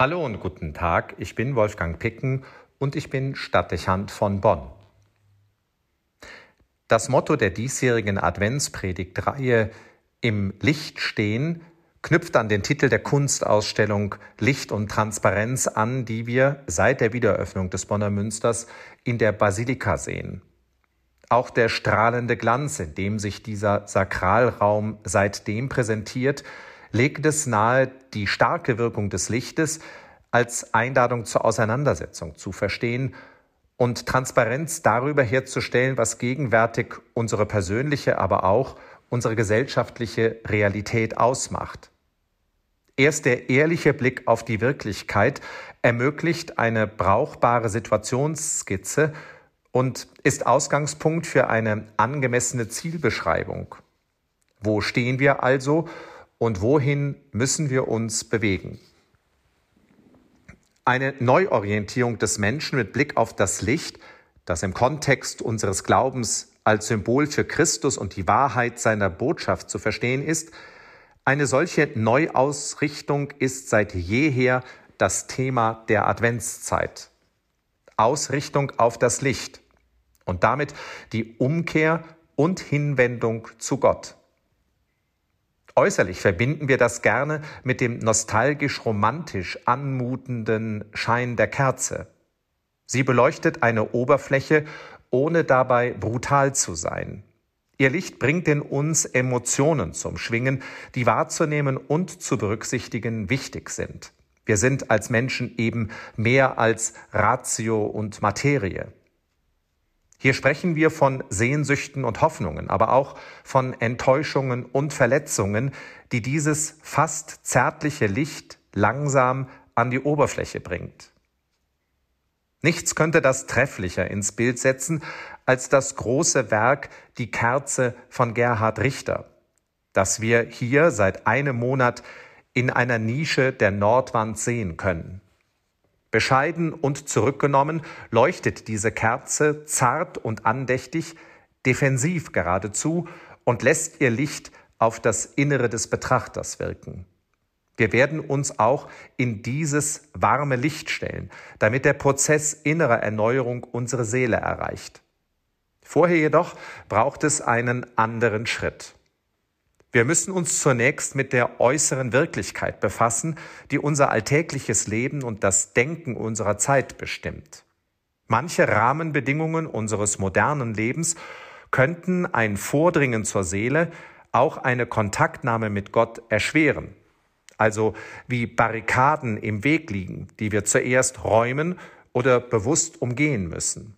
Hallo und guten Tag, ich bin Wolfgang Picken und ich bin Stadtdechant von Bonn. Das Motto der diesjährigen Adventspredigtreihe Im Licht stehen knüpft an den Titel der Kunstausstellung Licht und Transparenz an, die wir seit der Wiederöffnung des Bonner Münsters in der Basilika sehen. Auch der strahlende Glanz, in dem sich dieser Sakralraum seitdem präsentiert, legt es nahe, die starke Wirkung des Lichtes als Einladung zur Auseinandersetzung zu verstehen und Transparenz darüber herzustellen, was gegenwärtig unsere persönliche, aber auch unsere gesellschaftliche Realität ausmacht. Erst der ehrliche Blick auf die Wirklichkeit ermöglicht eine brauchbare Situationsskizze und ist Ausgangspunkt für eine angemessene Zielbeschreibung. Wo stehen wir also und wohin müssen wir uns bewegen. Eine Neuorientierung des Menschen mit Blick auf das Licht, das im Kontext unseres Glaubens als Symbol für Christus und die Wahrheit seiner Botschaft zu verstehen ist, eine solche Neuausrichtung ist seit jeher das Thema der Adventszeit. Ausrichtung auf das Licht und damit die Umkehr und Hinwendung zu Gott. Äußerlich verbinden wir das gerne mit dem nostalgisch-romantisch anmutenden Schein der Kerze. Sie beleuchtet eine Oberfläche, ohne dabei brutal zu sein. Ihr Licht bringt in uns Emotionen zum Schwingen, die wahrzunehmen und zu berücksichtigen wichtig sind. Wir sind als Menschen eben mehr als Ratio und Materie. Hier sprechen wir von Sehnsüchten und Hoffnungen, aber auch von Enttäuschungen und Verletzungen, die dieses fast zärtliche Licht langsam an die Oberfläche bringt. Nichts könnte das trefflicher ins Bild setzen als das große Werk Die Kerze von Gerhard Richter, das wir hier seit einem Monat in einer Nische der Nordwand sehen können. Bescheiden und zurückgenommen leuchtet diese Kerze zart und andächtig, defensiv geradezu und lässt ihr Licht auf das Innere des Betrachters wirken. Wir werden uns auch in dieses warme Licht stellen, damit der Prozess innerer Erneuerung unsere Seele erreicht. Vorher jedoch braucht es einen anderen Schritt. Wir müssen uns zunächst mit der äußeren Wirklichkeit befassen, die unser alltägliches Leben und das Denken unserer Zeit bestimmt. Manche Rahmenbedingungen unseres modernen Lebens könnten ein Vordringen zur Seele, auch eine Kontaktnahme mit Gott erschweren. Also wie Barrikaden im Weg liegen, die wir zuerst räumen oder bewusst umgehen müssen.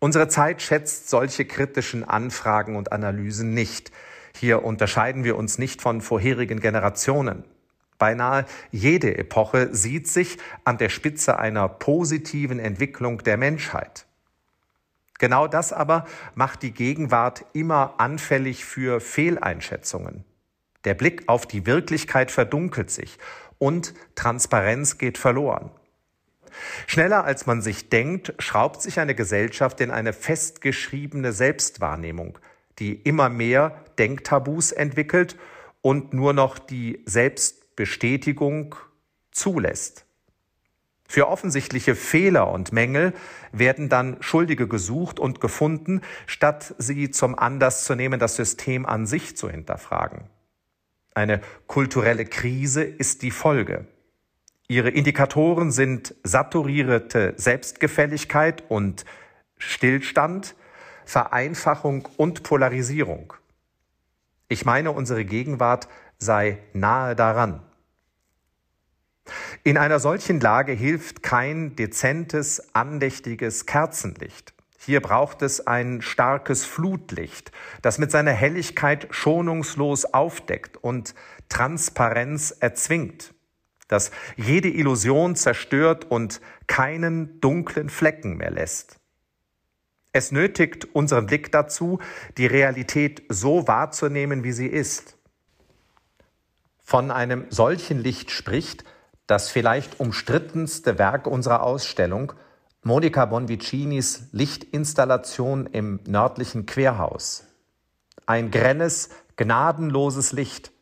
Unsere Zeit schätzt solche kritischen Anfragen und Analysen nicht. Hier unterscheiden wir uns nicht von vorherigen Generationen. Beinahe jede Epoche sieht sich an der Spitze einer positiven Entwicklung der Menschheit. Genau das aber macht die Gegenwart immer anfällig für Fehleinschätzungen. Der Blick auf die Wirklichkeit verdunkelt sich und Transparenz geht verloren. Schneller als man sich denkt, schraubt sich eine Gesellschaft in eine festgeschriebene Selbstwahrnehmung, die immer mehr Denktabus entwickelt und nur noch die Selbstbestätigung zulässt. Für offensichtliche Fehler und Mängel werden dann Schuldige gesucht und gefunden, statt sie zum Anlass zu nehmen, das System an sich zu hinterfragen. Eine kulturelle Krise ist die Folge. Ihre Indikatoren sind saturierte Selbstgefälligkeit und Stillstand, Vereinfachung und Polarisierung. Ich meine, unsere Gegenwart sei nahe daran. In einer solchen Lage hilft kein dezentes, andächtiges Kerzenlicht. Hier braucht es ein starkes Flutlicht, das mit seiner Helligkeit schonungslos aufdeckt und Transparenz erzwingt das jede Illusion zerstört und keinen dunklen Flecken mehr lässt. Es nötigt unseren Blick dazu, die Realität so wahrzunehmen, wie sie ist. Von einem solchen Licht spricht das vielleicht umstrittenste Werk unserer Ausstellung, Monica Bonvicinis Lichtinstallation im nördlichen Querhaus. Ein grelles, gnadenloses Licht,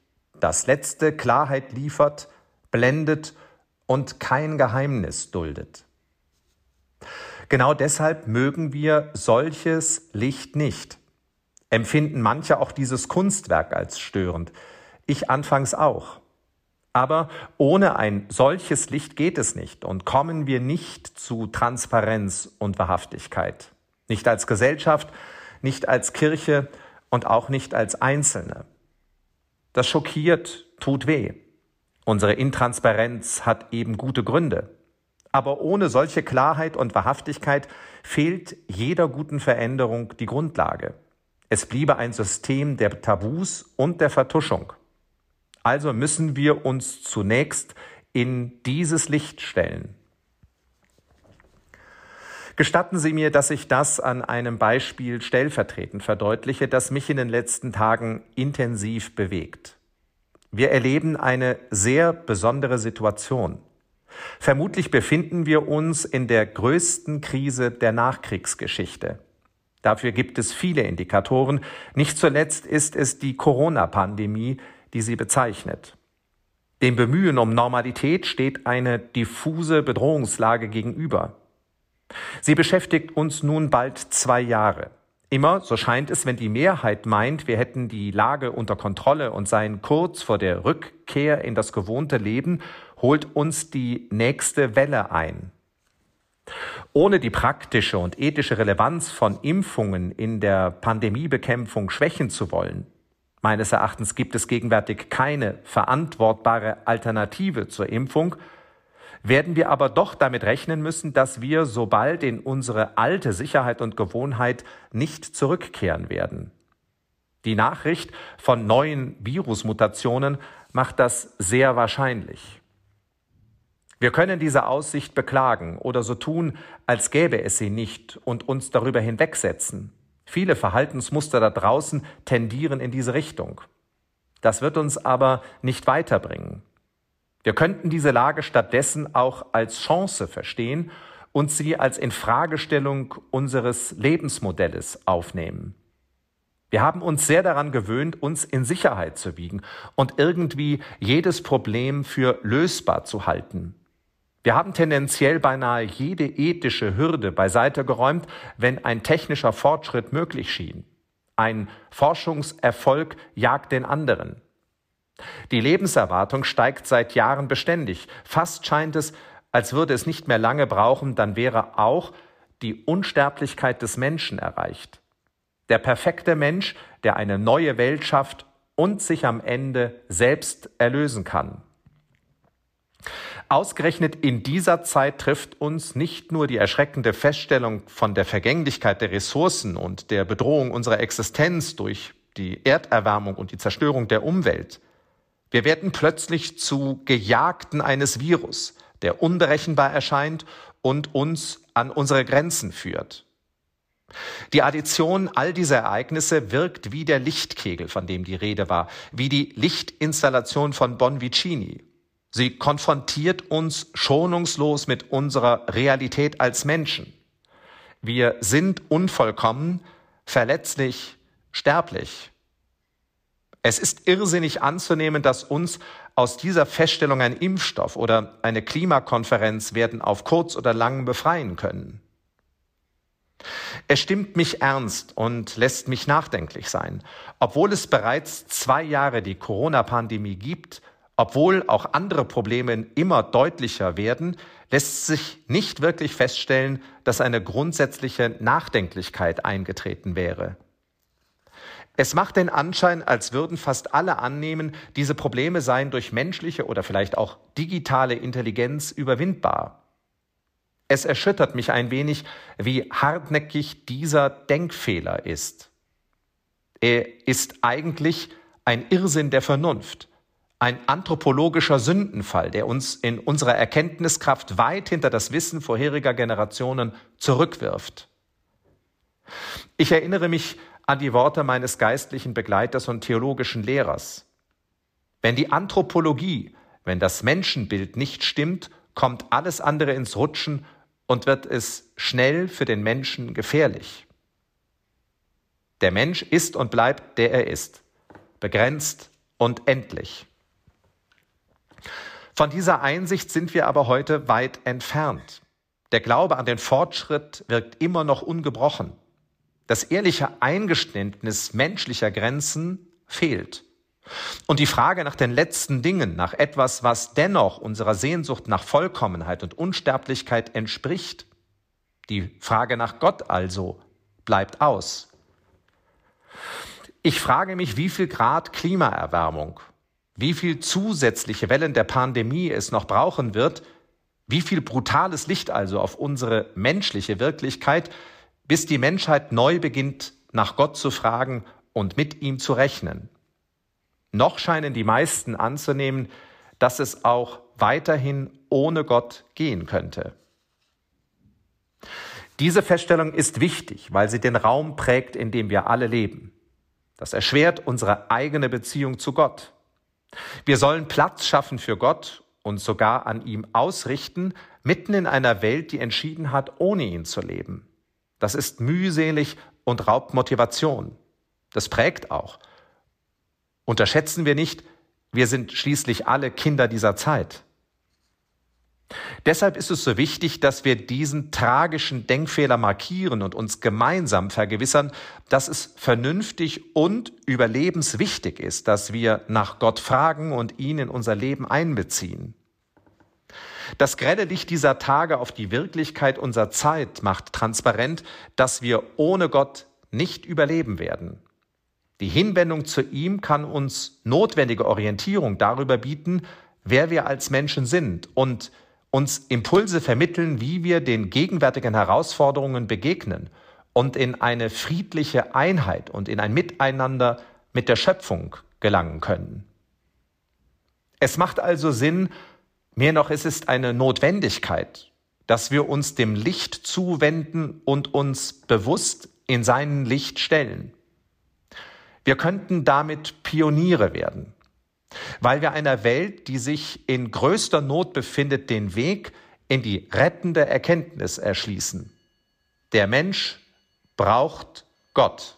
das letzte Klarheit liefert blendet und kein Geheimnis duldet. Genau deshalb mögen wir solches Licht nicht. Empfinden manche auch dieses Kunstwerk als störend. Ich anfangs auch. Aber ohne ein solches Licht geht es nicht und kommen wir nicht zu Transparenz und Wahrhaftigkeit. Nicht als Gesellschaft, nicht als Kirche und auch nicht als Einzelne. Das schockiert, tut weh. Unsere Intransparenz hat eben gute Gründe. Aber ohne solche Klarheit und Wahrhaftigkeit fehlt jeder guten Veränderung die Grundlage. Es bliebe ein System der Tabus und der Vertuschung. Also müssen wir uns zunächst in dieses Licht stellen. Gestatten Sie mir, dass ich das an einem Beispiel stellvertretend verdeutliche, das mich in den letzten Tagen intensiv bewegt. Wir erleben eine sehr besondere Situation. Vermutlich befinden wir uns in der größten Krise der Nachkriegsgeschichte. Dafür gibt es viele Indikatoren. Nicht zuletzt ist es die Corona-Pandemie, die sie bezeichnet. Dem Bemühen um Normalität steht eine diffuse Bedrohungslage gegenüber. Sie beschäftigt uns nun bald zwei Jahre. Immer, so scheint es, wenn die Mehrheit meint, wir hätten die Lage unter Kontrolle und seien kurz vor der Rückkehr in das gewohnte Leben, holt uns die nächste Welle ein. Ohne die praktische und ethische Relevanz von Impfungen in der Pandemiebekämpfung schwächen zu wollen, meines Erachtens gibt es gegenwärtig keine verantwortbare Alternative zur Impfung, werden wir aber doch damit rechnen müssen, dass wir sobald in unsere alte Sicherheit und Gewohnheit nicht zurückkehren werden. Die Nachricht von neuen Virusmutationen macht das sehr wahrscheinlich. Wir können diese Aussicht beklagen oder so tun, als gäbe es sie nicht und uns darüber hinwegsetzen. Viele Verhaltensmuster da draußen tendieren in diese Richtung. Das wird uns aber nicht weiterbringen. Wir könnten diese Lage stattdessen auch als Chance verstehen und sie als Infragestellung unseres Lebensmodells aufnehmen. Wir haben uns sehr daran gewöhnt, uns in Sicherheit zu wiegen und irgendwie jedes Problem für lösbar zu halten. Wir haben tendenziell beinahe jede ethische Hürde beiseite geräumt, wenn ein technischer Fortschritt möglich schien. Ein Forschungserfolg jagt den anderen. Die Lebenserwartung steigt seit Jahren beständig. Fast scheint es, als würde es nicht mehr lange brauchen, dann wäre auch die Unsterblichkeit des Menschen erreicht. Der perfekte Mensch, der eine neue Welt schafft und sich am Ende selbst erlösen kann. Ausgerechnet in dieser Zeit trifft uns nicht nur die erschreckende Feststellung von der Vergänglichkeit der Ressourcen und der Bedrohung unserer Existenz durch die Erderwärmung und die Zerstörung der Umwelt. Wir werden plötzlich zu Gejagten eines Virus, der unberechenbar erscheint und uns an unsere Grenzen führt. Die Addition all dieser Ereignisse wirkt wie der Lichtkegel, von dem die Rede war, wie die Lichtinstallation von Bonvicini, Sie konfrontiert uns schonungslos mit unserer Realität als Menschen. Wir sind unvollkommen, verletzlich, sterblich. Es ist irrsinnig anzunehmen, dass uns aus dieser Feststellung ein Impfstoff oder eine Klimakonferenz werden auf kurz oder lang befreien können. Es stimmt mich ernst und lässt mich nachdenklich sein. Obwohl es bereits zwei Jahre die Corona-Pandemie gibt, obwohl auch andere Probleme immer deutlicher werden, lässt sich nicht wirklich feststellen, dass eine grundsätzliche Nachdenklichkeit eingetreten wäre. Es macht den Anschein, als würden fast alle annehmen, diese Probleme seien durch menschliche oder vielleicht auch digitale Intelligenz überwindbar. Es erschüttert mich ein wenig, wie hartnäckig dieser Denkfehler ist. Er ist eigentlich ein Irrsinn der Vernunft ein anthropologischer Sündenfall, der uns in unserer Erkenntniskraft weit hinter das Wissen vorheriger Generationen zurückwirft. Ich erinnere mich an die Worte meines geistlichen Begleiters und theologischen Lehrers. Wenn die Anthropologie, wenn das Menschenbild nicht stimmt, kommt alles andere ins Rutschen und wird es schnell für den Menschen gefährlich. Der Mensch ist und bleibt, der er ist, begrenzt und endlich. Von dieser Einsicht sind wir aber heute weit entfernt. Der Glaube an den Fortschritt wirkt immer noch ungebrochen. Das ehrliche Eingeständnis menschlicher Grenzen fehlt. Und die Frage nach den letzten Dingen, nach etwas, was dennoch unserer Sehnsucht nach Vollkommenheit und Unsterblichkeit entspricht, die Frage nach Gott also, bleibt aus. Ich frage mich, wie viel Grad Klimaerwärmung, wie viel zusätzliche Wellen der Pandemie es noch brauchen wird, wie viel brutales Licht also auf unsere menschliche Wirklichkeit, bis die Menschheit neu beginnt, nach Gott zu fragen und mit ihm zu rechnen. Noch scheinen die meisten anzunehmen, dass es auch weiterhin ohne Gott gehen könnte. Diese Feststellung ist wichtig, weil sie den Raum prägt, in dem wir alle leben. Das erschwert unsere eigene Beziehung zu Gott. Wir sollen Platz schaffen für Gott und sogar an ihm ausrichten, mitten in einer Welt, die entschieden hat, ohne ihn zu leben. Das ist mühselig und raubt Motivation. Das prägt auch. Unterschätzen wir nicht, wir sind schließlich alle Kinder dieser Zeit. Deshalb ist es so wichtig, dass wir diesen tragischen Denkfehler markieren und uns gemeinsam vergewissern, dass es vernünftig und überlebenswichtig ist, dass wir nach Gott fragen und ihn in unser Leben einbeziehen. Das grelle Licht dieser Tage auf die Wirklichkeit unserer Zeit macht transparent, dass wir ohne Gott nicht überleben werden. Die Hinwendung zu ihm kann uns notwendige Orientierung darüber bieten, wer wir als Menschen sind und uns Impulse vermitteln, wie wir den gegenwärtigen Herausforderungen begegnen und in eine friedliche Einheit und in ein Miteinander mit der Schöpfung gelangen können. Es macht also Sinn, mehr noch es ist eine Notwendigkeit, dass wir uns dem Licht zuwenden und uns bewusst in sein Licht stellen. Wir könnten damit Pioniere werden weil wir einer Welt, die sich in größter Not befindet, den Weg in die rettende Erkenntnis erschließen. Der Mensch braucht Gott.